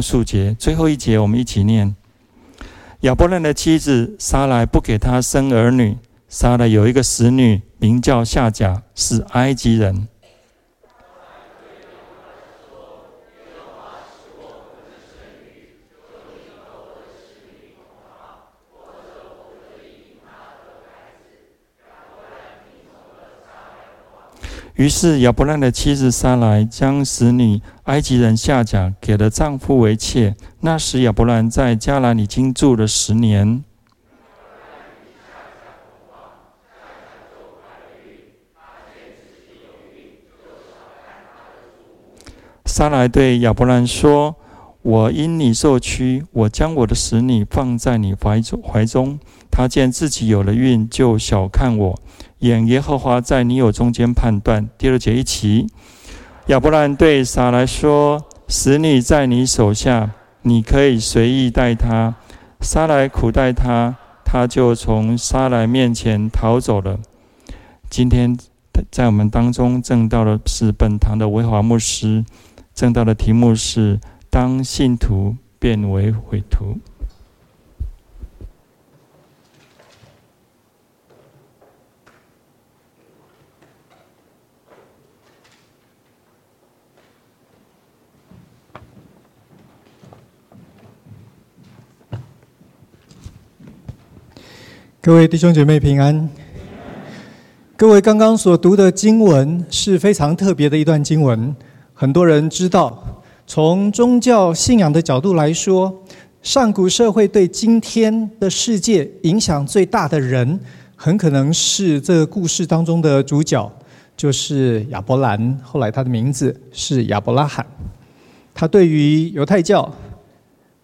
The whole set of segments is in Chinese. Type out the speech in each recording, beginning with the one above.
数节，最后一节我们一起念：亚伯兰的妻子撒来不给他生儿女，撒来有一个使女，名叫夏甲，是埃及人。于是亚伯兰的妻子撒莱将使女埃及人夏甲给了丈夫为妾。那时亚伯兰在迦南已经住了十年。撒莱对亚伯兰说：“我因你受屈，我将我的使女放在你怀中怀中。她见自己有了孕，就小看我。”演耶和华在你我中间判断。第二节一起，亚伯兰对撒莱说：“使女在你手下，你可以随意待她。”撒莱苦待她，她就从撒莱面前逃走了。今天在我们当中证道的是本堂的维华牧师，证道的题目是“当信徒变为伪徒”。各位弟兄姐妹平安。各位刚刚所读的经文是非常特别的一段经文。很多人知道，从宗教信仰的角度来说，上古社会对今天的世界影响最大的人，很可能是这个故事当中的主角，就是亚伯兰。后来他的名字是亚伯拉罕。他对于犹太教。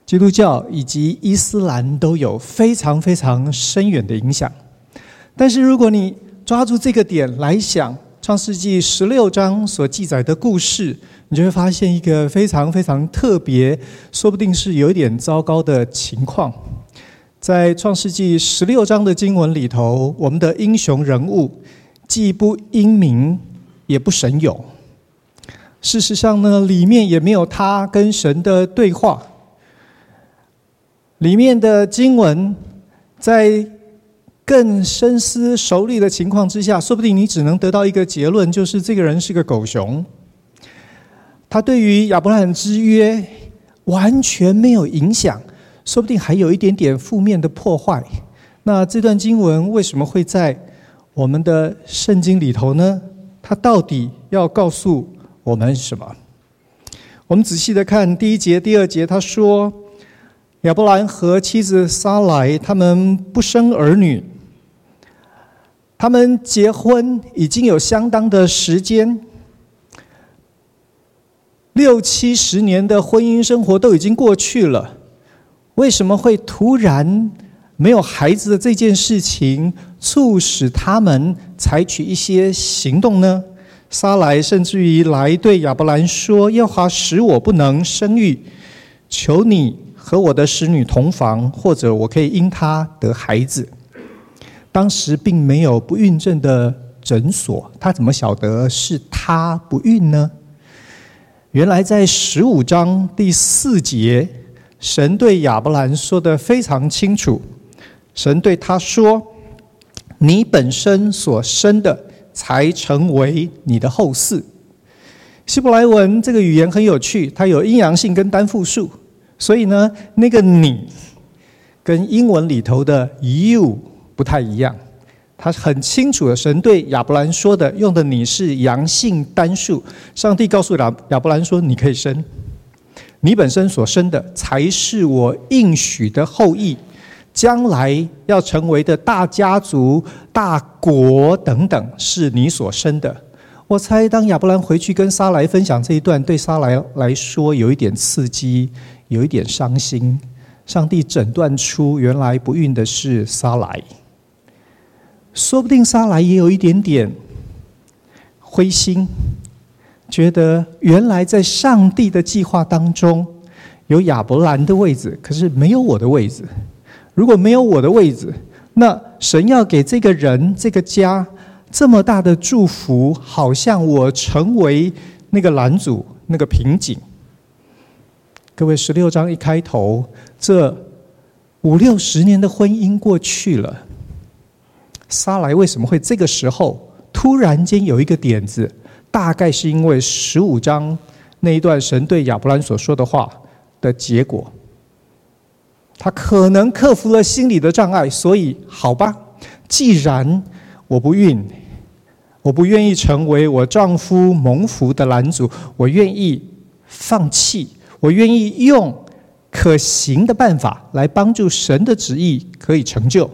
基督教以及伊斯兰都有非常非常深远的影响，但是如果你抓住这个点来想，《创世纪》十六章所记载的故事，你就会发现一个非常非常特别，说不定是有一点糟糕的情况。在《创世纪》十六章的经文里头，我们的英雄人物既不英明，也不神勇。事实上呢，里面也没有他跟神的对话。里面的经文，在更深思熟虑的情况之下，说不定你只能得到一个结论，就是这个人是个狗熊。他对于亚伯兰之约完全没有影响，说不定还有一点点负面的破坏。那这段经文为什么会在我们的圣经里头呢？它到底要告诉我们什么？我们仔细的看第一节、第二节，他说。亚伯兰和妻子撒莱，他们不生儿女。他们结婚已经有相当的时间，六七十年的婚姻生活都已经过去了，为什么会突然没有孩子的这件事情，促使他们采取一些行动呢？撒莱甚至于来对亚伯兰说：“耶和华使我不能生育，求你。”和我的使女同房，或者我可以因她得孩子。当时并没有不孕症的诊所，他怎么晓得是他不孕呢？原来在十五章第四节，神对亚伯兰说得非常清楚。神对他说：“你本身所生的，才成为你的后嗣。”希伯来文这个语言很有趣，它有阴阳性跟单复数。所以呢，那个你跟英文里头的 you 不太一样。他很清楚的，神对亚伯兰说的，用的你是阳性单数。上帝告诉亚亚伯兰说：“你可以生，你本身所生的才是我应许的后裔，将来要成为的大家族、大国等等，是你所生的。”我猜，当亚伯兰回去跟撒莱分享这一段，对撒莱来说有一点刺激。有一点伤心，上帝诊断出原来不孕的是撒莱，说不定撒莱也有一点点灰心，觉得原来在上帝的计划当中有亚伯兰的位置，可是没有我的位置。如果没有我的位置，那神要给这个人、这个家这么大的祝福，好像我成为那个拦阻、那个瓶颈。各位，十六章一开头，这五六十年的婚姻过去了，撒莱为什么会这个时候突然间有一个点子？大概是因为十五章那一段神对亚伯兰所说的话的结果，他可能克服了心理的障碍，所以好吧，既然我不孕，我不愿意成为我丈夫蒙福的拦阻，我愿意放弃。我愿意用可行的办法来帮助神的旨意可以成就。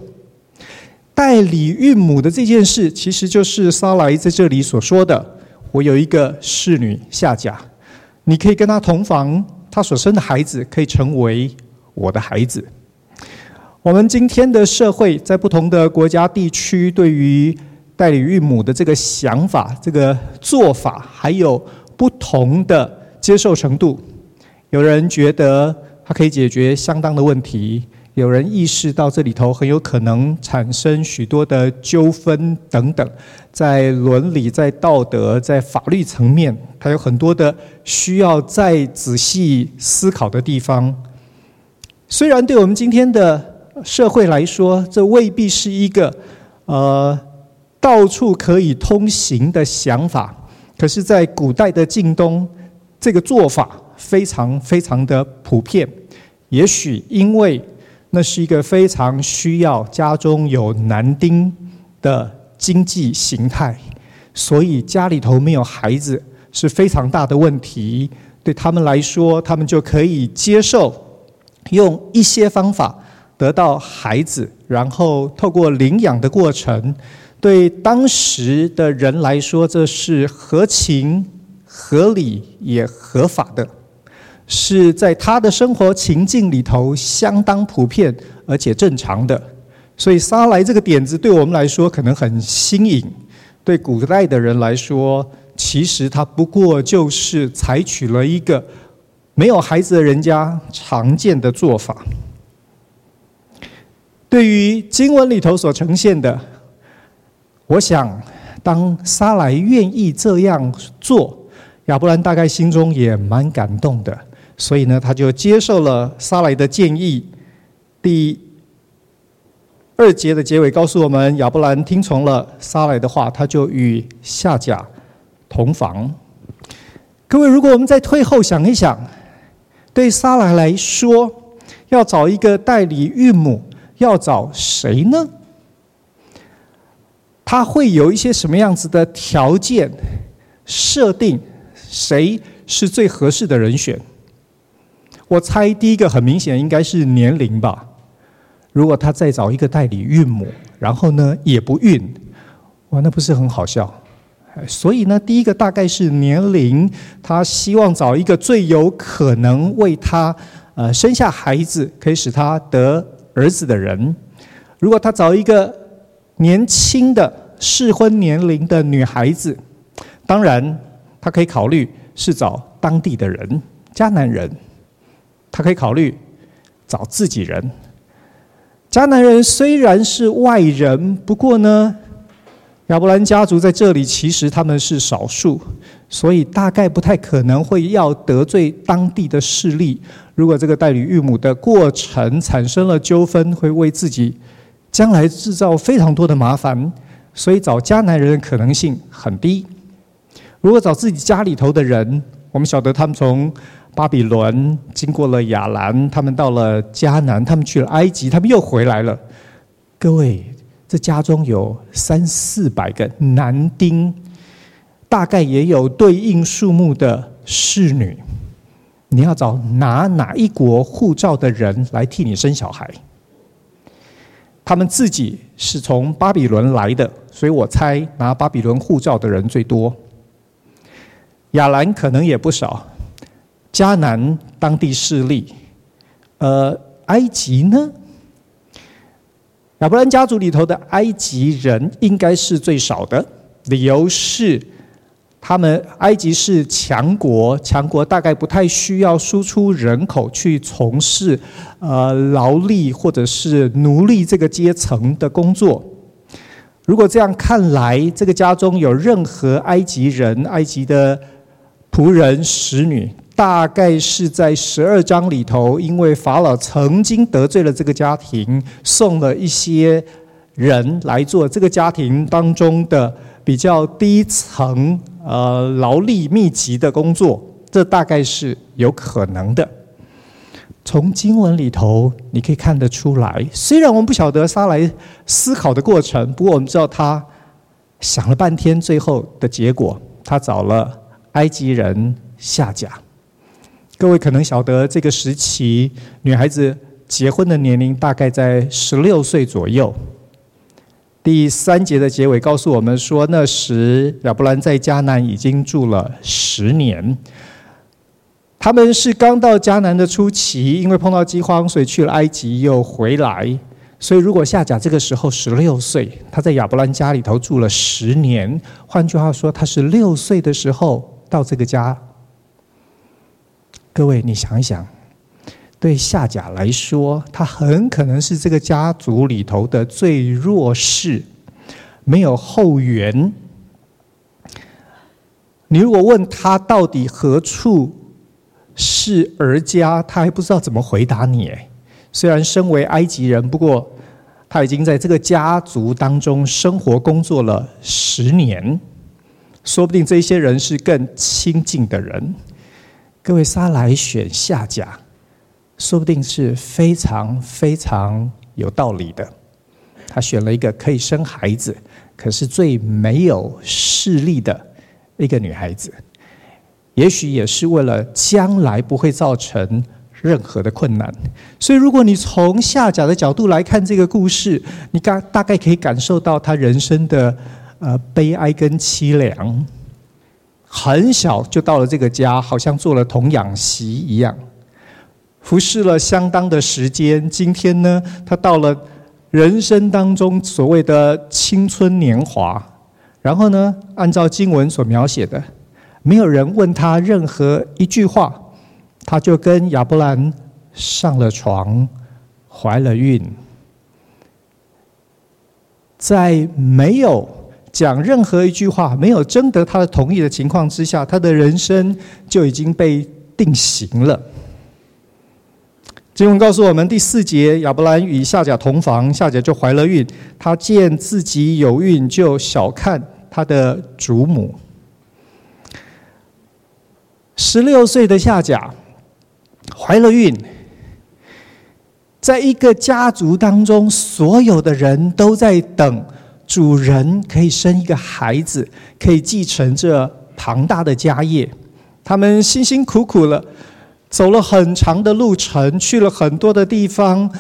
代理孕母的这件事，其实就是撒莱在这里所说的：“我有一个侍女夏甲，你可以跟她同房，她所生的孩子可以成为我的孩子。”我们今天的社会在不同的国家地区，对于代理孕母的这个想法、这个做法，还有不同的接受程度。有人觉得它可以解决相当的问题，有人意识到这里头很有可能产生许多的纠纷等等，在伦理、在道德、在法律层面，它有很多的需要再仔细思考的地方。虽然对我们今天的社会来说，这未必是一个呃到处可以通行的想法，可是，在古代的近东，这个做法。非常非常的普遍，也许因为那是一个非常需要家中有男丁的经济形态，所以家里头没有孩子是非常大的问题。对他们来说，他们就可以接受用一些方法得到孩子，然后透过领养的过程，对当时的人来说，这是合情、合理也合法的。是在他的生活情境里头相当普遍而且正常的，所以撒莱这个点子对我们来说可能很新颖，对古代的人来说，其实他不过就是采取了一个没有孩子的人家常见的做法。对于经文里头所呈现的，我想当撒莱愿意这样做，亚伯兰大概心中也蛮感动的。所以呢，他就接受了撒莱的建议。第二节的结尾告诉我们，亚伯兰听从了撒莱的话，他就与夏甲同房。各位，如果我们再退后想一想，对撒莱来说，要找一个代理孕母，要找谁呢？他会有一些什么样子的条件设定？谁是最合适的人选？我猜第一个很明显应该是年龄吧。如果他再找一个代理孕母，然后呢也不孕，哇，那不是很好笑？所以呢，第一个大概是年龄，他希望找一个最有可能为他呃生下孩子，可以使他得儿子的人。如果他找一个年轻的适婚年龄的女孩子，当然他可以考虑是找当地的人，迦南人。他可以考虑找自己人。迦南人虽然是外人，不过呢，亚伯兰家族在这里其实他们是少数，所以大概不太可能会要得罪当地的势力。如果这个代理育母的过程产生了纠纷，会为自己将来制造非常多的麻烦，所以找迦南人的可能性很低。如果找自己家里头的人，我们晓得他们从。巴比伦经过了亚兰，他们到了迦南，他们去了埃及，他们又回来了。各位，这家中有三四百个男丁，大概也有对应数目的侍女。你要找拿哪一国护照的人来替你生小孩？他们自己是从巴比伦来的，所以我猜拿巴比伦护照的人最多。亚兰可能也不少。迦南当地势力，呃，埃及呢？亚伯兰家族里头的埃及人应该是最少的，理由是他们埃及是强国，强国大概不太需要输出人口去从事呃劳力或者是奴隶这个阶层的工作。如果这样看来，这个家中有任何埃及人、埃及的仆人、使女。大概是在十二章里头，因为法老曾经得罪了这个家庭，送了一些人来做这个家庭当中的比较低层、呃劳力密集的工作，这大概是有可能的。从经文里头，你可以看得出来。虽然我们不晓得撒莱思考的过程，不过我们知道他想了半天，最后的结果，他找了埃及人夏甲。各位可能晓得，这个时期女孩子结婚的年龄大概在十六岁左右。第三节的结尾告诉我们说，那时亚伯兰在迦南已经住了十年。他们是刚到迦南的初期，因为碰到饥荒，所以去了埃及，又回来。所以，如果夏甲这个时候十六岁，他在亚伯兰家里头住了十年。换句话说，他是六岁的时候到这个家。各位，你想一想，对夏甲来说，他很可能是这个家族里头的最弱势，没有后援。你如果问他到底何处？是儿家，他还不知道怎么回答你。哎，虽然身为埃及人，不过他已经在这个家族当中生活工作了十年，说不定这些人是更亲近的人。各位，撒莱选夏甲，说不定是非常非常有道理的。他选了一个可以生孩子，可是最没有势力的一个女孩子。也许也是为了将来不会造成任何的困难，所以如果你从夏甲的角度来看这个故事，你大大概可以感受到他人生的呃悲哀跟凄凉。很小就到了这个家，好像做了童养媳一样，服侍了相当的时间。今天呢，他到了人生当中所谓的青春年华，然后呢，按照经文所描写的。没有人问他任何一句话，他就跟亚伯兰上了床，怀了孕。在没有讲任何一句话、没有征得他的同意的情况之下，他的人生就已经被定型了。经文告诉我们，第四节，亚伯兰与夏甲同房，夏甲就怀了孕。他见自己有孕，就小看他的祖母。十六岁的夏甲怀了孕，在一个家族当中，所有的人都在等主人可以生一个孩子，可以继承这庞大的家业。他们辛辛苦苦了，走了很长的路程，去了很多的地方，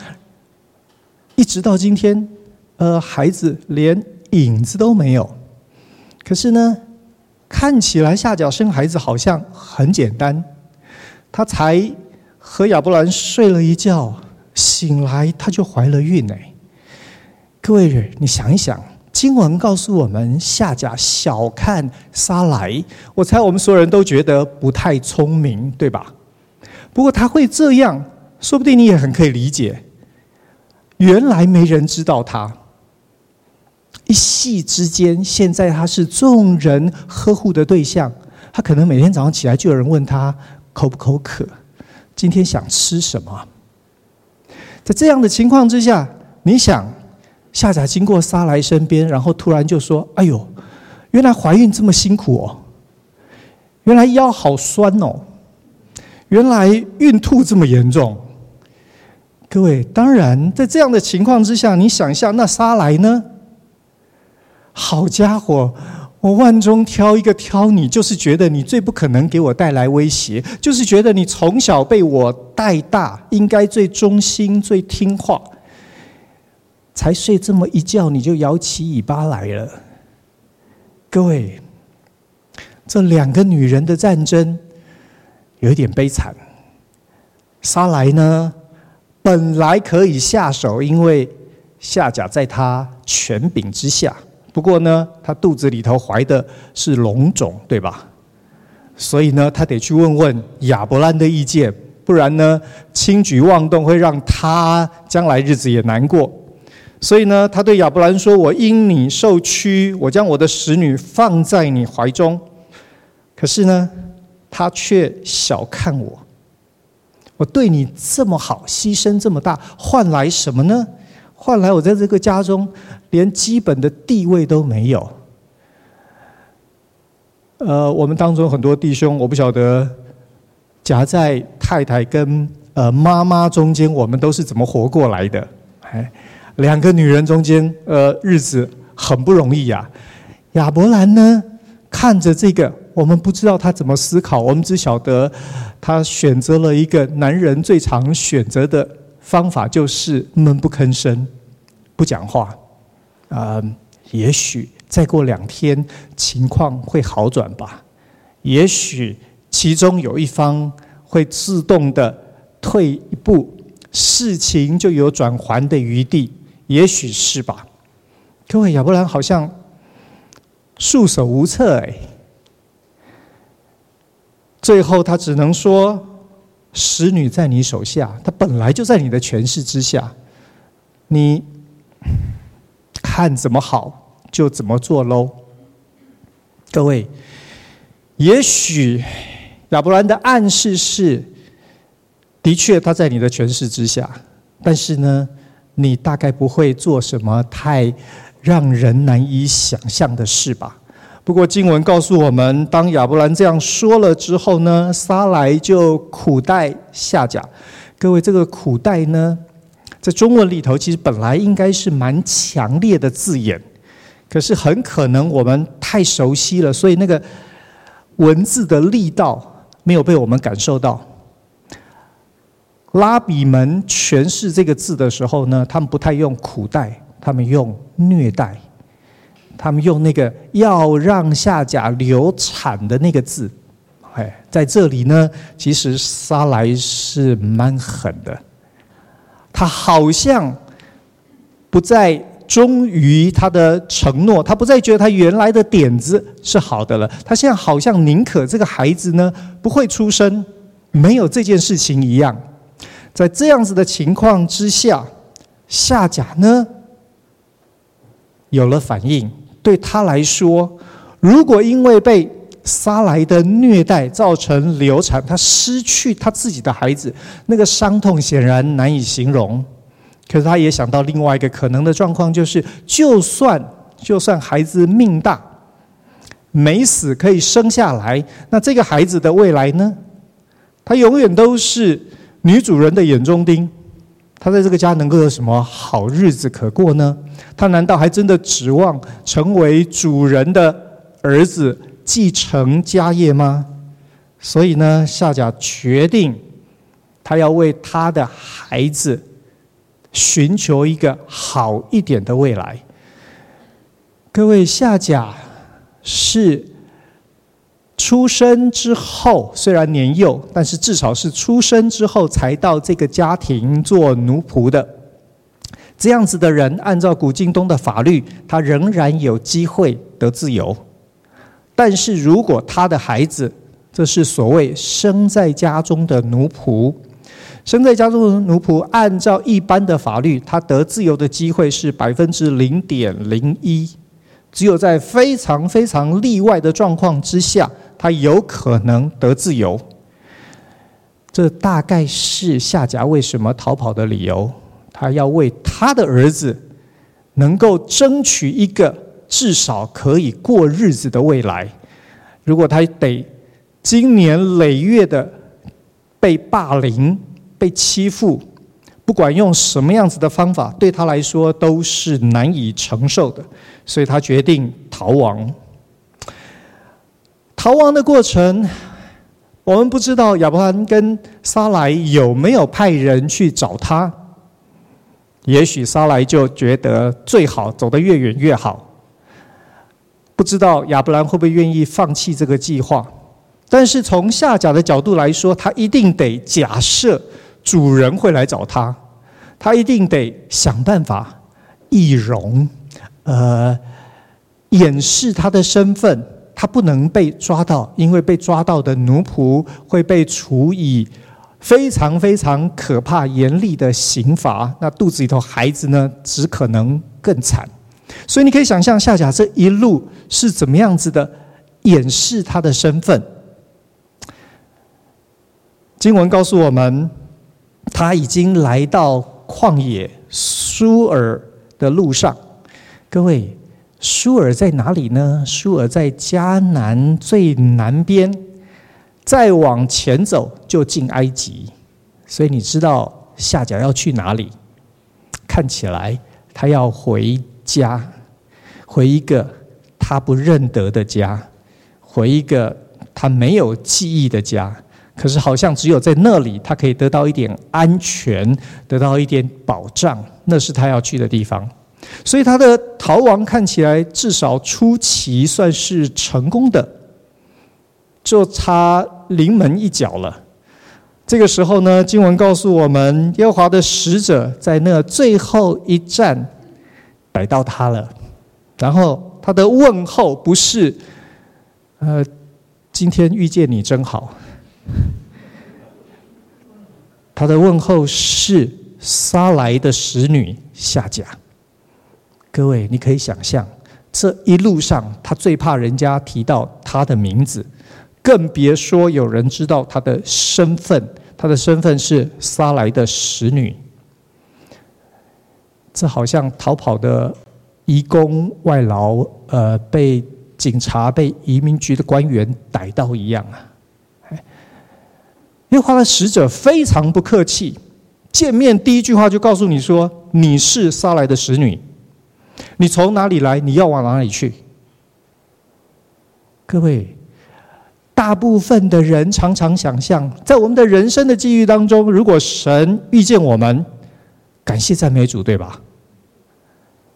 一直到今天，呃，孩子连影子都没有。可是呢，看起来夏脚生孩子好像很简单，他才和亚伯兰睡了一觉，醒来他就怀了孕哎。各位，你想一想，经文告诉我们夏甲小看沙来，我猜我们所有人都觉得不太聪明，对吧？不过他会这样，说不定你也很可以理解。原来没人知道他。一夕之间，现在他是众人呵护的对象。他可能每天早上起来就有人问他口不口渴，今天想吃什么。在这样的情况之下，你想夏甲经过沙莱身边，然后突然就说：“哎呦，原来怀孕这么辛苦哦，原来腰好酸哦，原来孕吐这么严重。”各位，当然在这样的情况之下，你想象那沙来呢？好家伙，我万中挑一个挑你，就是觉得你最不可能给我带来威胁，就是觉得你从小被我带大，应该最忠心、最听话，才睡这么一觉你就摇起尾巴来了。各位，这两个女人的战争有一点悲惨。撒莱呢，本来可以下手，因为夏甲在他权柄之下。不过呢，他肚子里头怀的是龙种，对吧？所以呢，他得去问问亚伯兰的意见，不然呢，轻举妄动会让他将来日子也难过。所以呢，他对亚伯兰说：“我因你受屈，我将我的使女放在你怀中。”可是呢，他却小看我。我对你这么好，牺牲这么大，换来什么呢？换来我在这个家中连基本的地位都没有。呃，我们当中很多弟兄，我不晓得夹在太太跟呃妈妈中间，我们都是怎么活过来的？哎，两个女人中间，呃，日子很不容易呀。亚伯兰呢，看着这个，我们不知道他怎么思考，我们只晓得他选择了一个男人最常选择的方法，就是闷不吭声，不讲话。啊、也许再过两天情况会好转吧，也许其中有一方会自动的退一步。事情就有转圜的余地，也许是吧。各位，亚伯兰好像束手无策哎。最后他只能说：“使女在你手下，她本来就在你的权势之下，你看怎么好就怎么做喽。”各位，也许亚伯兰的暗示是。的确，他在你的权势之下，但是呢，你大概不会做什么太让人难以想象的事吧？不过经文告诉我们，当亚伯兰这样说了之后呢，撒来就苦待夏甲。各位，这个苦待呢，在中文里头其实本来应该是蛮强烈的字眼，可是很可能我们太熟悉了，所以那个文字的力道没有被我们感受到。拉比们诠释这个字的时候呢，他们不太用苦待，他们用虐待，他们用那个要让夏甲流产的那个字。哎，在这里呢，其实撒莱是蛮狠的，他好像不再忠于他的承诺，他不再觉得他原来的点子是好的了，他现在好像宁可这个孩子呢不会出生，没有这件事情一样。在这样子的情况之下，夏甲呢有了反应。对他来说，如果因为被撒来的虐待造成流产，他失去他自己的孩子，那个伤痛显然难以形容。可是他也想到另外一个可能的状况，就是就算就算孩子命大，没死可以生下来，那这个孩子的未来呢？他永远都是。女主人的眼中钉，她在这个家能够有什么好日子可过呢？她难道还真的指望成为主人的儿子继承家业吗？所以呢，夏甲决定，他要为他的孩子寻求一个好一点的未来。各位，夏甲是。出生之后虽然年幼，但是至少是出生之后才到这个家庭做奴仆的。这样子的人，按照古近东的法律，他仍然有机会得自由。但是如果他的孩子，这是所谓生在家中的奴仆，生在家中的奴仆，按照一般的法律，他得自由的机会是百分之零点零一，只有在非常非常例外的状况之下。他有可能得自由，这大概是夏甲为什么逃跑的理由。他要为他的儿子能够争取一个至少可以过日子的未来。如果他得经年累月的被霸凌、被欺负，不管用什么样子的方法，对他来说都是难以承受的，所以他决定逃亡。逃亡的过程，我们不知道亚伯兰跟撒莱有没有派人去找他。也许撒莱就觉得最好走得越远越好。不知道亚伯兰会不会愿意放弃这个计划？但是从下甲的角度来说，他一定得假设主人会来找他，他一定得想办法易容，呃，掩饰他的身份。他不能被抓到，因为被抓到的奴仆会被处以非常非常可怕、严厉的刑罚。那肚子里头孩子呢，只可能更惨。所以你可以想象夏甲这一路是怎么样子的掩饰他的身份。经文告诉我们，他已经来到旷野苏尔的路上。各位，舒尔在哪里呢？舒尔在迦南最南边，再往前走就进埃及。所以你知道夏甲要去哪里？看起来他要回家，回一个他不认得的家，回一个他没有记忆的家。可是好像只有在那里，他可以得到一点安全，得到一点保障，那是他要去的地方。所以他的逃亡看起来至少初期算是成功的，就差临门一脚了。这个时候呢，经文告诉我们，耶和华的使者在那最后一站逮到他了。然后他的问候不是“呃，今天遇见你真好”。他的问候是撒莱的使女夏甲。各位，你可以想象，这一路上他最怕人家提到他的名字，更别说有人知道他的身份。他的身份是撒莱的使女。这好像逃跑的移工外劳，呃，被警察、被移民局的官员逮到一样啊。耶和华的使者非常不客气，见面第一句话就告诉你说：“你是撒莱的使女，你从哪里来？你要往哪里去？”各位，大部分的人常常想象，在我们的人生的际遇当中，如果神遇见我们，感谢赞美主，对吧？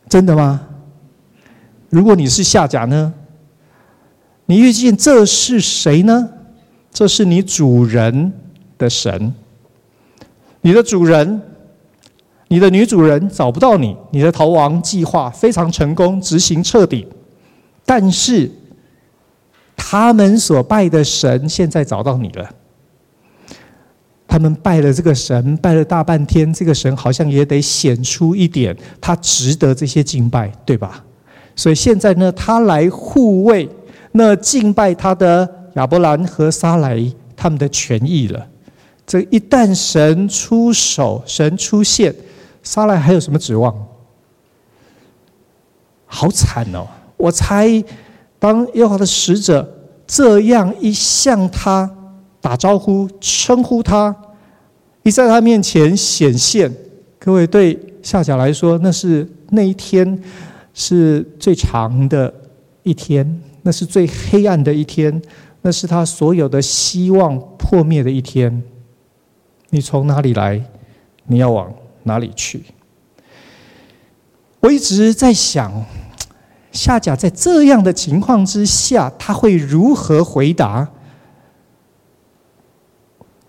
真的吗？如果你是下甲呢？你遇见这是谁呢？这是你主人。的神，你的主人，你的女主人找不到你，你的逃亡计划非常成功，执行彻底。但是，他们所拜的神现在找到你了。他们拜了这个神，拜了大半天，这个神好像也得显出一点，他值得这些敬拜，对吧？所以现在呢，他来护卫那敬拜他的亚伯兰和撒莱他们的权益了。这一旦神出手，神出现，撒莱还有什么指望？好惨哦！我猜，当耶和华的使者这样一向他打招呼、称呼他，一在他面前显现，各位对夏甲来说，那是那一天是最长的一天，那是最黑暗的一天，那是他所有的希望破灭的一天。你从哪里来？你要往哪里去？我一直在想，夏甲在这样的情况之下，他会如何回答？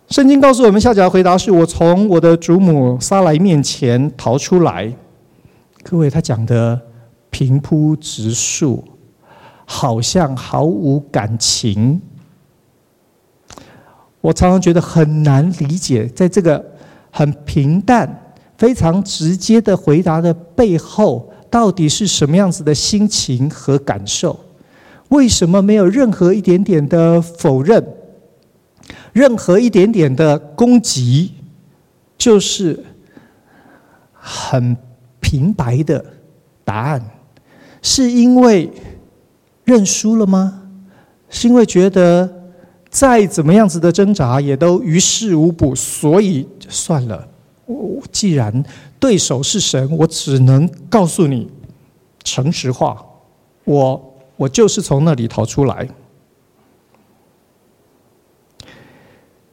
圣经告诉我们，夏甲的回答是：“我从我的祖母撒莱面前逃出来。”各位，他讲的平铺直述，好像毫无感情。我常常觉得很难理解，在这个很平淡、非常直接的回答的背后，到底是什么样子的心情和感受？为什么没有任何一点点的否认，任何一点点的攻击，就是很平白的答案？是因为认输了吗？是因为觉得？再怎么样子的挣扎，也都于事无补，所以算了。我既然对手是神，我只能告诉你诚实话。我我就是从那里逃出来。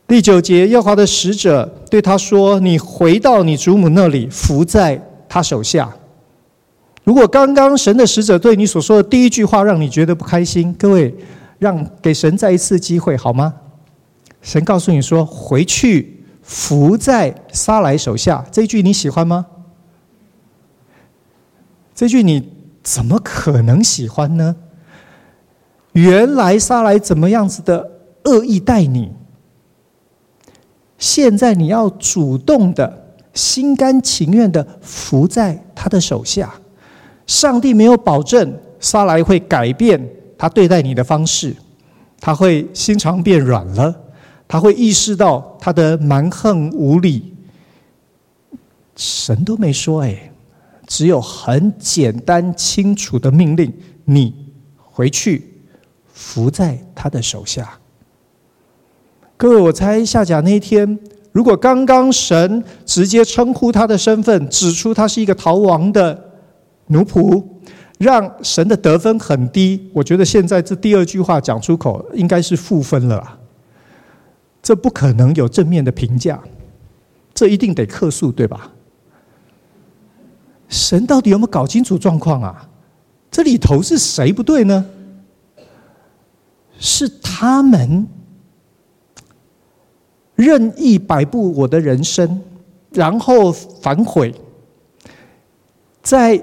第九节，耶和华的使者对他说：“你回到你主母那里，伏在他手下。”如果刚刚神的使者对你所说的第一句话让你觉得不开心，各位。让给神再一次机会好吗？神告诉你说：“回去伏在沙莱手下。”这句你喜欢吗？这句你怎么可能喜欢呢？原来撒莱怎么样子的恶意待你，现在你要主动的、心甘情愿的伏在他的手下。上帝没有保证撒莱会改变。他对待你的方式，他会心肠变软了，他会意识到他的蛮横无理。神都没说，哎，只有很简单清楚的命令：你回去，伏在他的手下。各位，我猜夏甲那天，如果刚刚神直接称呼他的身份，指出他是一个逃亡的奴仆，让神的得分很低。我觉得现在这第二句话讲出口，应该是负分了。这不可能有正面的评价，这一定得客诉，对吧？神到底有没有搞清楚状况啊？这里头是谁不对呢？是他们任意摆布我的人生，然后反悔，在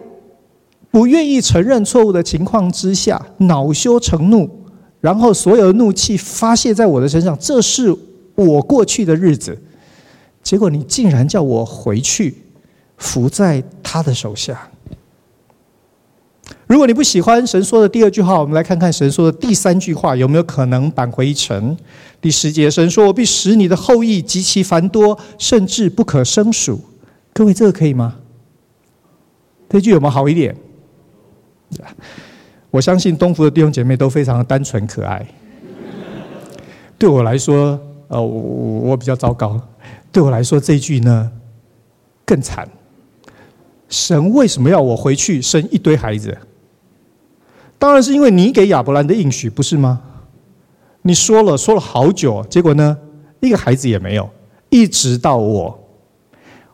不愿意承认错误的情况之下，恼羞成怒，然后所有的怒气发泄在我的身上。这是我过去的日子，结果你竟然叫我回去。伏在他的手下。如果你不喜欢神说的第二句话，我们来看看神说的第三句话有没有可能扳回一城。第十节，神说：“我必使你的后裔极其繁多，甚至不可胜数。”各位，这个可以吗？这句有没有好一点？我相信东福的弟兄姐妹都非常的单纯可爱。对我来说，呃，我我比较糟糕。对我来说，这句呢更惨。神为什么要我回去生一堆孩子？当然是因为你给亚伯兰的应许，不是吗？你说了说了好久，结果呢，一个孩子也没有，一直到我，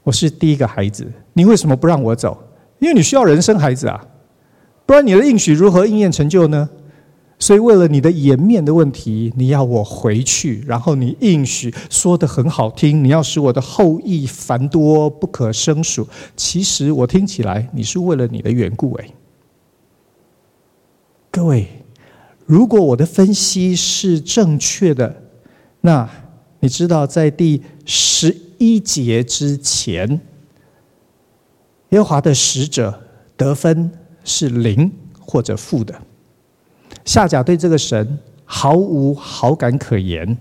我是第一个孩子，你为什么不让我走？因为你需要人生孩子啊，不然你的应许如何应验成就呢？所以，为了你的颜面的问题，你要我回去，然后你应许说的很好听，你要使我的后裔繁多不可胜数。其实我听起来，你是为了你的缘故哎。各位，如果我的分析是正确的，那你知道，在第十一节之前，耶和华的使者得分是零或者负的。夏甲对这个神毫无好感可言。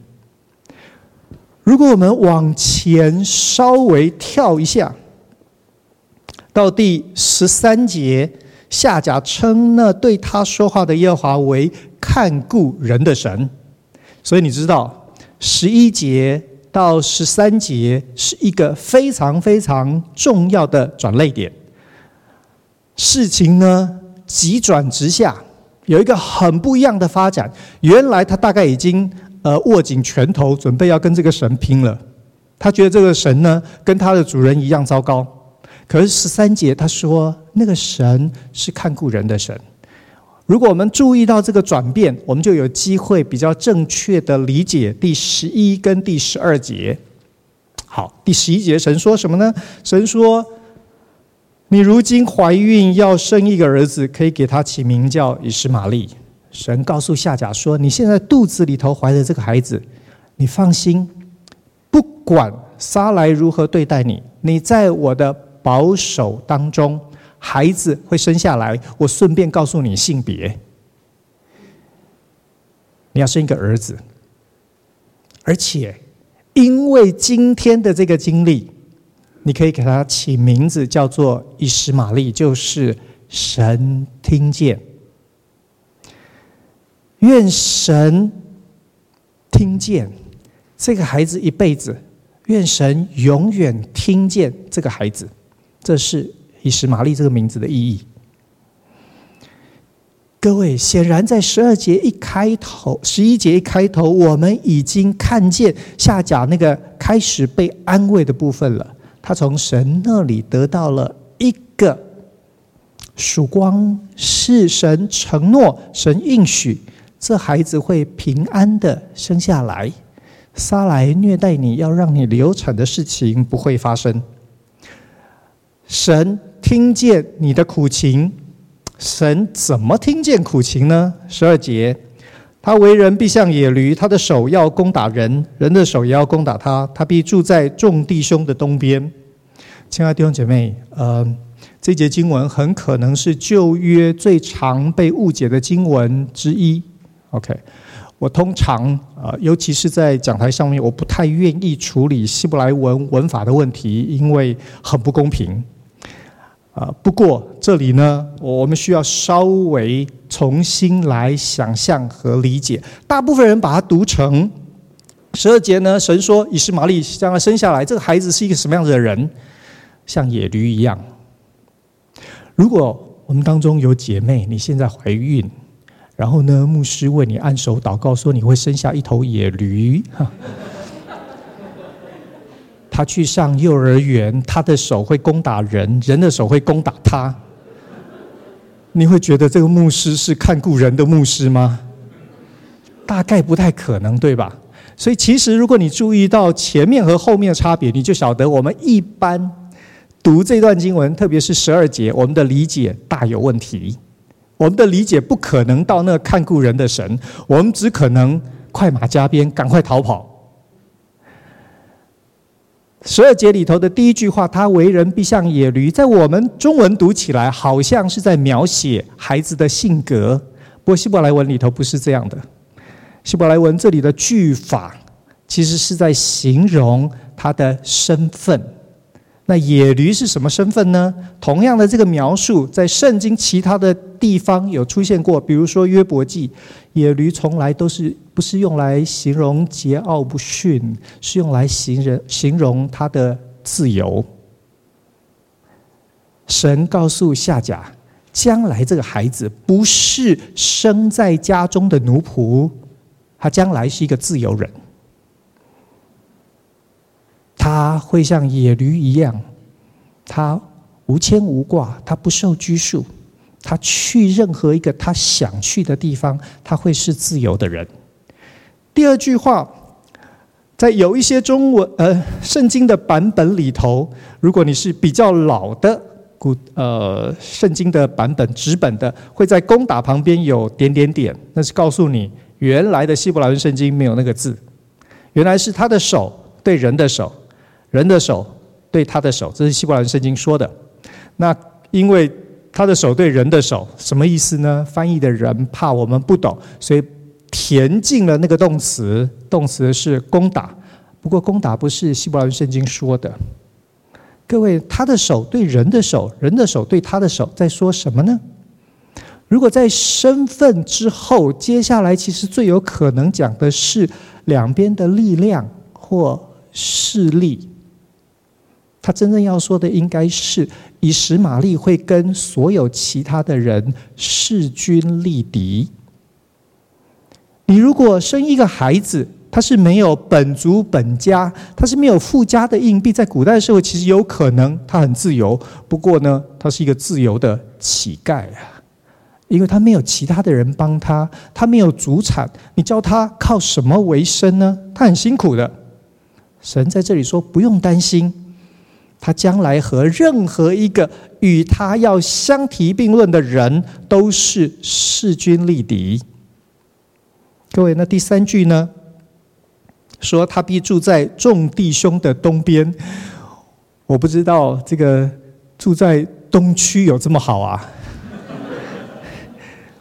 如果我们往前稍微跳一下，到第十三节，夏甲称那对他说话的耶和华为看顾人的神。所以你知道，十一节到十三节是一个非常非常重要的转捩点。事情呢，急转直下。有一个很不一样的发展。原来他大概已经呃握紧拳头，准备要跟这个神拼了。他觉得这个神呢，跟他的主人一样糟糕。可是十三节他说，那个神是看顾人的神。如果我们注意到这个转变，我们就有机会比较正确的理解第十一跟第十二节。好，第十一节神说什么呢？神说。你如今怀孕要生一个儿子，可以给他起名叫以实玛利。神告诉夏甲说：“你现在肚子里头怀的这个孩子，你放心，不管撒来如何对待你，你在我的保守当中，孩子会生下来。我顺便告诉你性别，你要生一个儿子，而且因为今天的这个经历。”你可以给他起名字，叫做以实玛利，就是神听见。愿神听见这个孩子一辈子，愿神永远听见这个孩子。这是以实玛利这个名字的意义。各位，显然在十二节一开头，十一节一开头，我们已经看见下甲那个开始被安慰的部分了。他从神那里得到了一个曙光，是神承诺、神应许，这孩子会平安的生下来。撒来虐待你要让你流产的事情不会发生。神听见你的苦情，神怎么听见苦情呢？十二节，他为人必像野驴，他的手要攻打人，人的手也要攻打他。他必住在众弟兄的东边。亲爱的弟兄姐妹，呃，这节经文很可能是旧约最常被误解的经文之一。OK，我通常啊，尤其是在讲台上面，我不太愿意处理希伯来文文法的问题，因为很不公平。啊，不过这里呢，我们需要稍微重新来想象和理解。大部分人把它读成十二节呢，神说以实玛利将来生下来，这个孩子是一个什么样子的人？像野驴一样。如果我们当中有姐妹，你现在怀孕。然后呢，牧师为你按手祷告，说你会生下一头野驴。他去上幼儿园，他的手会攻打人，人的手会攻打他。你会觉得这个牧师是看顾人的牧师吗？大概不太可能，对吧？所以其实如果你注意到前面和后面的差别，你就晓得我们一般读这段经文，特别是十二节，我们的理解大有问题。我们的理解不可能到那看顾人的神，我们只可能快马加鞭，赶快逃跑。十二节里头的第一句话，他为人必像野驴，在我们中文读起来好像是在描写孩子的性格，不过希伯来文里头不是这样的。希伯来文这里的句法，其实是在形容他的身份。那野驴是什么身份呢？同样的这个描述，在圣经其他的地方有出现过，比如说约伯记，野驴从来都是不是用来形容桀骜不驯，是用来形容形容他的自由。神告诉夏甲，将来这个孩子不是生在家中的奴仆，他将来是一个自由人。他会像野驴一样，他无牵无挂，他不受拘束，他去任何一个他想去的地方，他会是自由的人。第二句话，在有一些中文呃圣经的版本里头，如果你是比较老的古呃圣经的版本纸本的，会在攻打旁边有点点点，那是告诉你原来的希伯来文圣经没有那个字，原来是他的手对人的手。人的手对他的手，这是希伯来圣经说的。那因为他的手对人的手，什么意思呢？翻译的人怕我们不懂，所以填进了那个动词，动词是攻打。不过攻打不是希伯来圣经说的。各位，他的手对人的手，人的手对他的手，在说什么呢？如果在身份之后，接下来其实最有可能讲的是两边的力量或势力。他真正要说的应该是，以实玛利会跟所有其他的人势均力敌。你如果生一个孩子，他是没有本族本家，他是没有父家的硬币，在古代社会其实有可能他很自由，不过呢，他是一个自由的乞丐啊，因为他没有其他的人帮他，他没有祖产，你叫他靠什么为生呢？他很辛苦的。神在这里说，不用担心。他将来和任何一个与他要相提并论的人都是势均力敌。各位，那第三句呢？说他必住在众弟兄的东边。我不知道这个住在东区有这么好啊？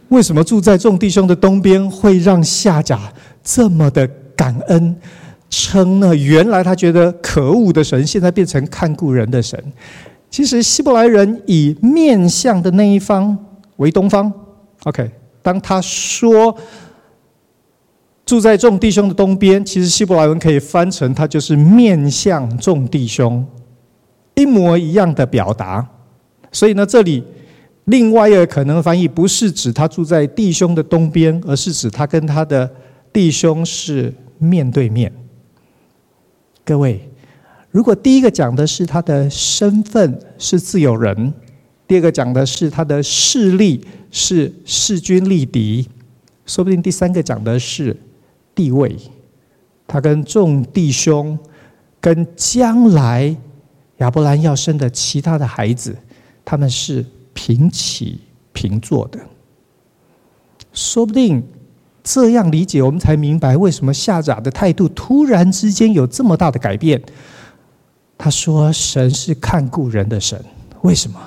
为什么住在众弟兄的东边会让夏甲这么的感恩？称呢？原来他觉得可恶的神，现在变成看顾人的神。其实希伯来人以面向的那一方为东方。OK，当他说住在众弟兄的东边，其实希伯来文可以翻成他就是面向众弟兄，一模一样的表达。所以呢，这里另外一个可能翻译不是指他住在弟兄的东边，而是指他跟他的弟兄是面对面。各位，如果第一个讲的是他的身份是自由人，第二个讲的是他的势力是势均力敌，说不定第三个讲的是地位，他跟众弟兄，跟将来亚伯兰要生的其他的孩子，他们是平起平坐的，说不定。这样理解，我们才明白为什么夏甲的态度突然之间有这么大的改变。他说：“神是看顾人的神，为什么？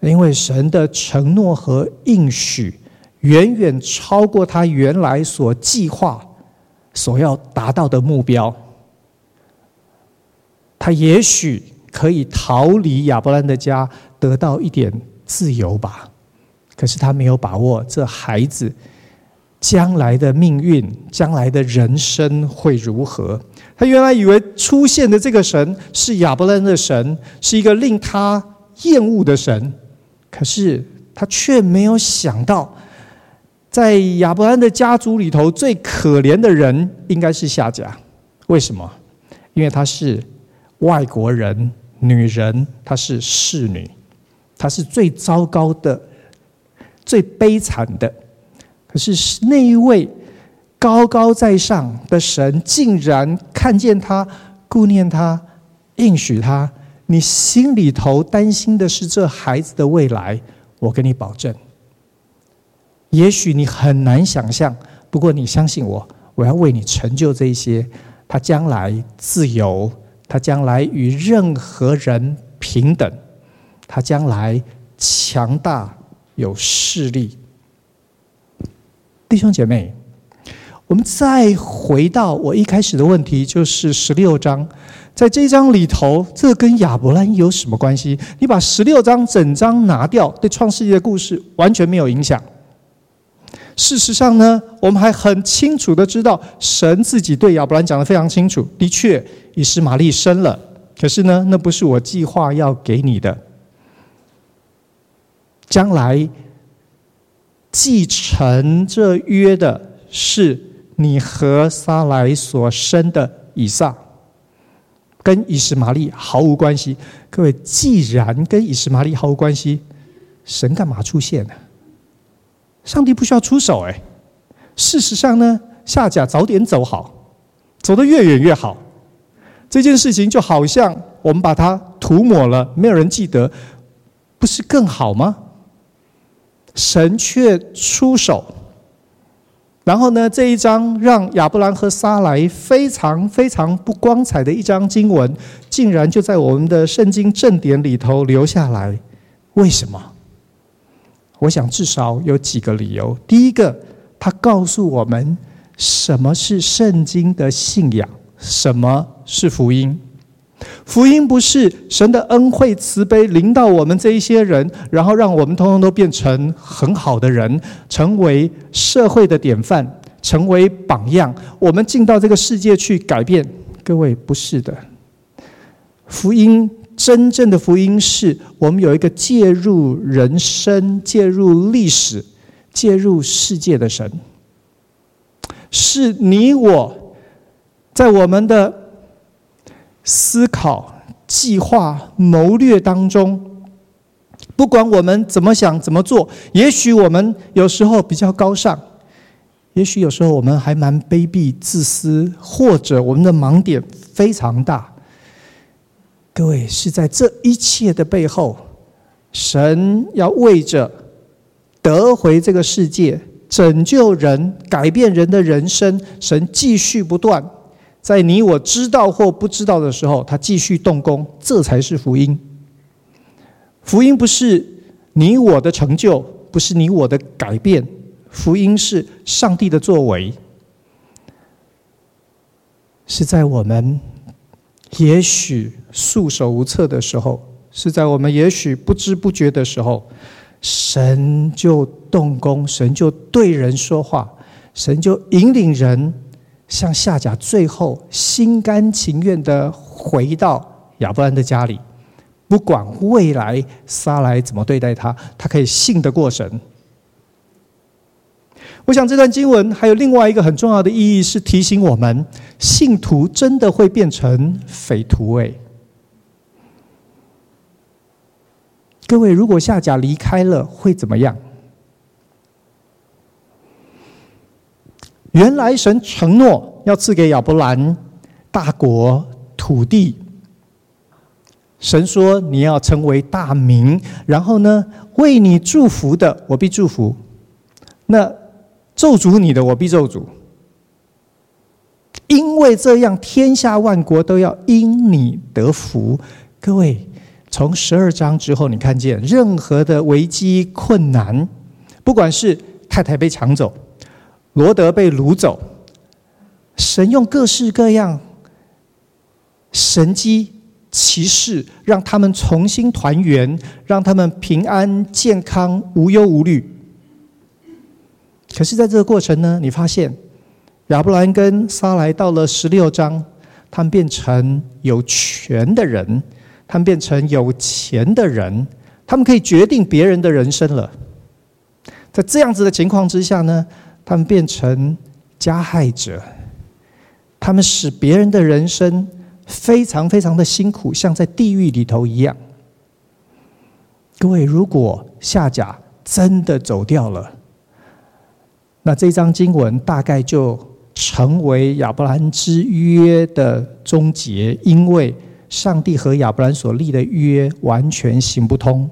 因为神的承诺和应许远远超过他原来所计划、所要达到的目标。他也许可以逃离亚伯兰的家，得到一点自由吧。可是他没有把握这孩子将来的命运、将来的人生会如何。他原来以为出现的这个神是亚伯兰的神，是一个令他厌恶的神。可是他却没有想到，在亚伯兰的家族里头，最可怜的人应该是夏甲。为什么？因为他是外国人，女人，她是侍女，她是最糟糕的。最悲惨的，可是那一位高高在上的神，竟然看见他、顾念他、应许他。你心里头担心的是这孩子的未来，我跟你保证，也许你很难想象，不过你相信我，我要为你成就这些。他将来自由，他将来与任何人平等，他将来强大。有势力，弟兄姐妹，我们再回到我一开始的问题，就是十六章，在这一章里头，这跟亚伯兰有什么关系？你把十六章整章拿掉，对创世纪的故事完全没有影响。事实上呢，我们还很清楚的知道，神自己对亚伯兰讲的非常清楚，的确，以实玛利生了，可是呢，那不是我计划要给你的。将来继承这约的是你和撒莱所生的以撒，跟以实玛利毫无关系。各位，既然跟以实玛利毫无关系，神干嘛出现呢？上帝不需要出手哎。事实上呢，夏甲早点走好，走得越远越好。这件事情就好像我们把它涂抹了，没有人记得，不是更好吗？神却出手，然后呢，这一章让亚伯兰和撒莱非常非常不光彩的一章经文，竟然就在我们的圣经正典里头留下来。为什么？我想至少有几个理由。第一个，他告诉我们什么是圣经的信仰，什么是福音。福音不是神的恩惠慈悲临到我们这一些人，然后让我们通通都变成很好的人，成为社会的典范，成为榜样。我们进到这个世界去改变。各位，不是的。福音真正的福音是我们有一个介入人生、介入历史、介入世界的神，是你我在我们的。思考、计划、谋略当中，不管我们怎么想、怎么做，也许我们有时候比较高尚，也许有时候我们还蛮卑鄙、自私，或者我们的盲点非常大。各位，是在这一切的背后，神要为着得回这个世界、拯救人、改变人的人生，神继续不断。在你我知道或不知道的时候，他继续动工，这才是福音。福音不是你我的成就，不是你我的改变，福音是上帝的作为，是在我们也许束手无策的时候，是在我们也许不知不觉的时候，神就动工，神就对人说话，神就引领人。像夏甲最后心甘情愿的回到亚伯兰的家里，不管未来撒来怎么对待他，他可以信得过神。我想这段经文还有另外一个很重要的意义，是提醒我们：信徒真的会变成匪徒。哎，各位，如果夏甲离开了，会怎么样？原来神承诺要赐给亚伯兰大国土地，神说你要成为大民，然后呢，为你祝福的我必祝福，那咒诅你的我必咒诅，因为这样天下万国都要因你得福。各位，从十二章之后，你看见任何的危机困难，不管是。太太被抢走，罗德被掳走。神用各式各样神迹奇事，让他们重新团圆，让他们平安健康、无忧无虑。可是，在这个过程呢，你发现亚伯兰跟撒来到了十六章，他们变成有权的人，他们变成有钱的人，他们可以决定别人的人生了。在这样子的情况之下呢，他们变成加害者，他们使别人的人生非常非常的辛苦，像在地狱里头一样。各位，如果夏甲真的走掉了，那这张经文大概就成为亚伯兰之约的终结，因为上帝和亚伯兰所立的约完全行不通。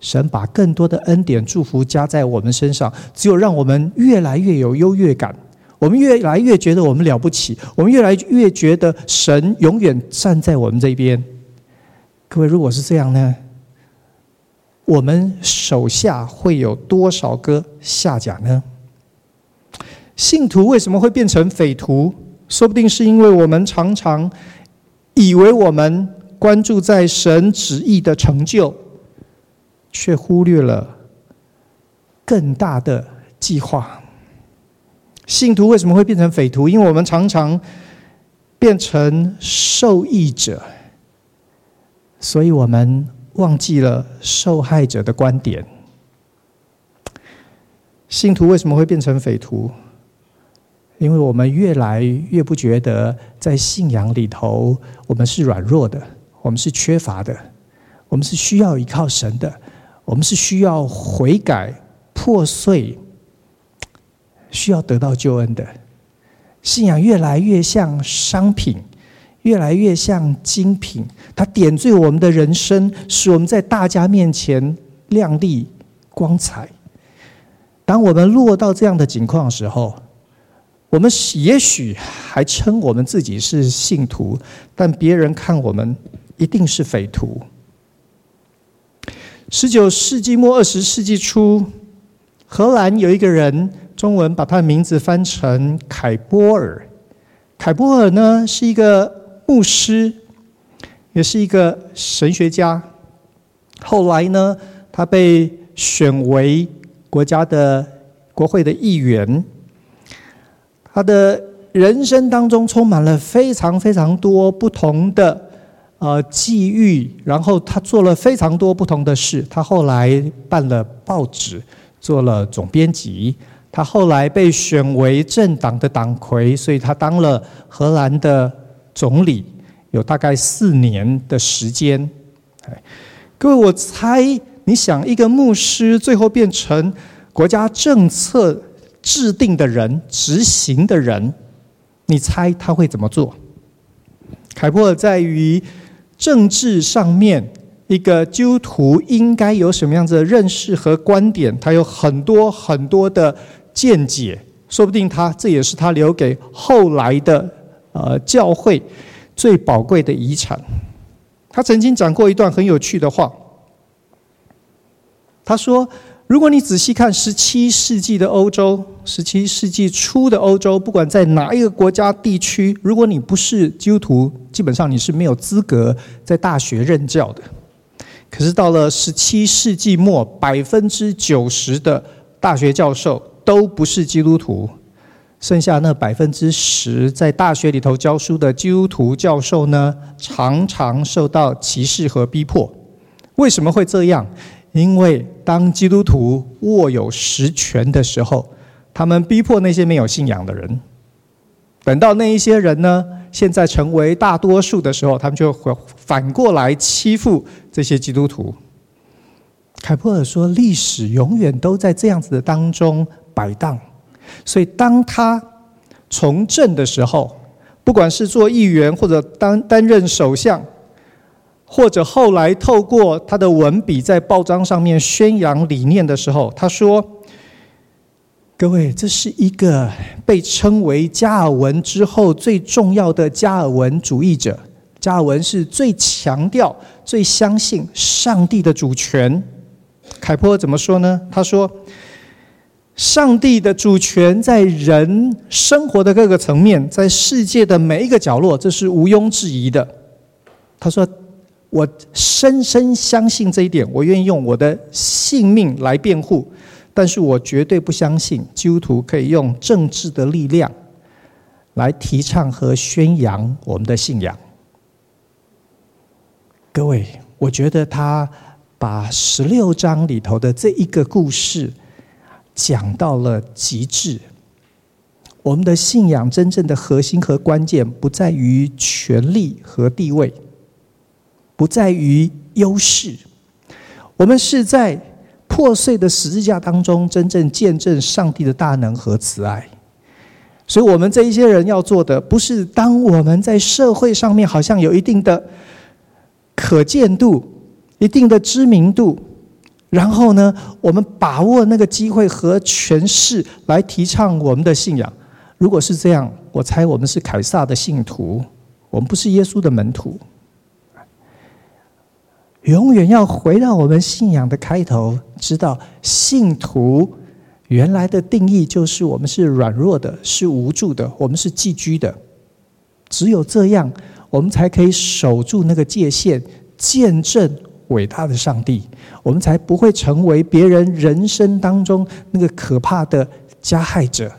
神把更多的恩典祝福加在我们身上，只有让我们越来越有优越感，我们越来越觉得我们了不起，我们越来越觉得神永远站在我们这边。各位，如果是这样呢？我们手下会有多少个下甲呢？信徒为什么会变成匪徒？说不定是因为我们常常以为我们关注在神旨意的成就。却忽略了更大的计划。信徒为什么会变成匪徒？因为我们常常变成受益者，所以我们忘记了受害者的观点。信徒为什么会变成匪徒？因为我们越来越不觉得在信仰里头，我们是软弱的，我们是缺乏的，我们是需要依靠神的。我们是需要悔改、破碎，需要得到救恩的。信仰越来越像商品，越来越像精品，它点缀我们的人生，使我们在大家面前亮丽光彩。当我们落到这样的境况的时候，我们也许还称我们自己是信徒，但别人看我们一定是匪徒。十九世纪末二十世纪初，荷兰有一个人，中文把他的名字翻成凯波尔。凯波尔呢是一个牧师，也是一个神学家。后来呢，他被选为国家的国会的议员。他的人生当中充满了非常非常多不同的。呃，际遇，然后他做了非常多不同的事。他后来办了报纸，做了总编辑。他后来被选为政党的党魁，所以他当了荷兰的总理，有大概四年的时间。各位，我猜，你想一个牧师最后变成国家政策制定的人、执行的人，你猜他会怎么做？凯波尔在于。政治上面，一个基督徒应该有什么样子的认识和观点？他有很多很多的见解，说不定他这也是他留给后来的呃教会最宝贵的遗产。他曾经讲过一段很有趣的话，他说。如果你仔细看十七世纪的欧洲，十七世纪初的欧洲，不管在哪一个国家地区，如果你不是基督徒，基本上你是没有资格在大学任教的。可是到了十七世纪末，百分之九十的大学教授都不是基督徒，剩下那百分之十在大学里头教书的基督徒教授呢，常常受到歧视和逼迫。为什么会这样？因为当基督徒握有实权的时候，他们逼迫那些没有信仰的人。等到那一些人呢，现在成为大多数的时候，他们就会反过来欺负这些基督徒。凯波尔说，历史永远都在这样子的当中摆荡。所以，当他从政的时候，不管是做议员或者当担任首相。或者后来透过他的文笔在报章上面宣扬理念的时候，他说：“各位，这是一个被称为加尔文之后最重要的加尔文主义者。加尔文是最强调、最相信上帝的主权。”凯波怎么说呢？他说：“上帝的主权在人生活的各个层面，在世界的每一个角落，这是毋庸置疑的。他说：“我深深相信这一点，我愿意用我的性命来辩护。但是我绝对不相信基督徒可以用政治的力量来提倡和宣扬我们的信仰。”各位，我觉得他把十六章里头的这一个故事讲到了极致。我们的信仰真正的核心和关键不在于权力和地位，不在于优势，我们是在破碎的十字架当中真正见证上帝的大能和慈爱。所以，我们这一些人要做的，不是当我们在社会上面好像有一定的。可见度，一定的知名度，然后呢，我们把握那个机会和权势来提倡我们的信仰。如果是这样，我猜我们是凯撒的信徒，我们不是耶稣的门徒。永远要回到我们信仰的开头，知道信徒原来的定义就是我们是软弱的，是无助的，我们是寄居的。只有这样。我们才可以守住那个界限，见证伟大的上帝。我们才不会成为别人人生当中那个可怕的加害者。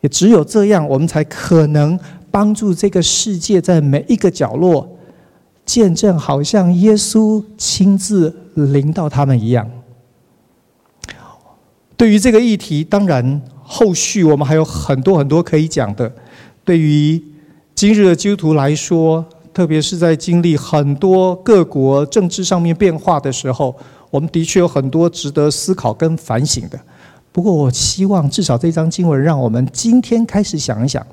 也只有这样，我们才可能帮助这个世界在每一个角落见证，好像耶稣亲自临到他们一样。对于这个议题，当然后续我们还有很多很多可以讲的。对于今日的基督徒来说，特别是在经历很多各国政治上面变化的时候，我们的确有很多值得思考跟反省的。不过，我希望至少这张经文让我们今天开始想一想，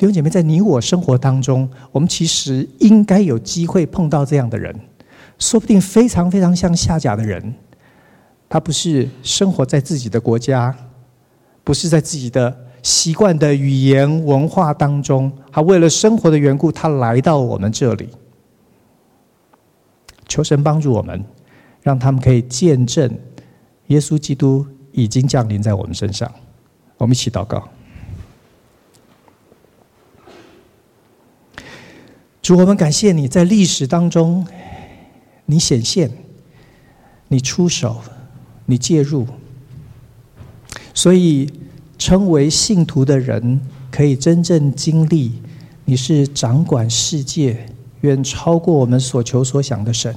弟兄姐妹，在你我生活当中，我们其实应该有机会碰到这样的人，说不定非常非常像夏甲的人，他不是生活在自己的国家，不是在自己的。习惯的语言文化当中，他为了生活的缘故，他来到我们这里。求神帮助我们，让他们可以见证耶稣基督已经降临在我们身上。我们一起祷告。主，我们感谢你在历史当中，你显现，你出手，你介入，所以。称为信徒的人，可以真正经历你是掌管世界、远超过我们所求所想的神。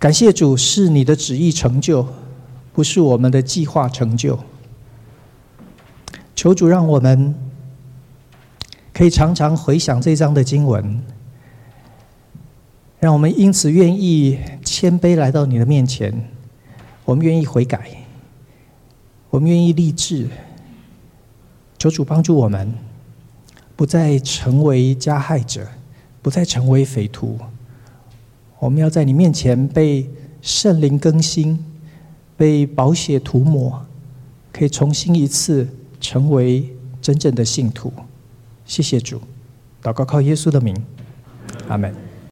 感谢主，是你的旨意成就，不是我们的计划成就。求主让我们可以常常回想这章的经文，让我们因此愿意谦卑来到你的面前，我们愿意悔改。我们愿意立志，求主帮助我们，不再成为加害者，不再成为匪徒。我们要在你面前被圣灵更新，被宝血涂抹，可以重新一次成为真正的信徒。谢谢主，祷告靠耶稣的名，阿门。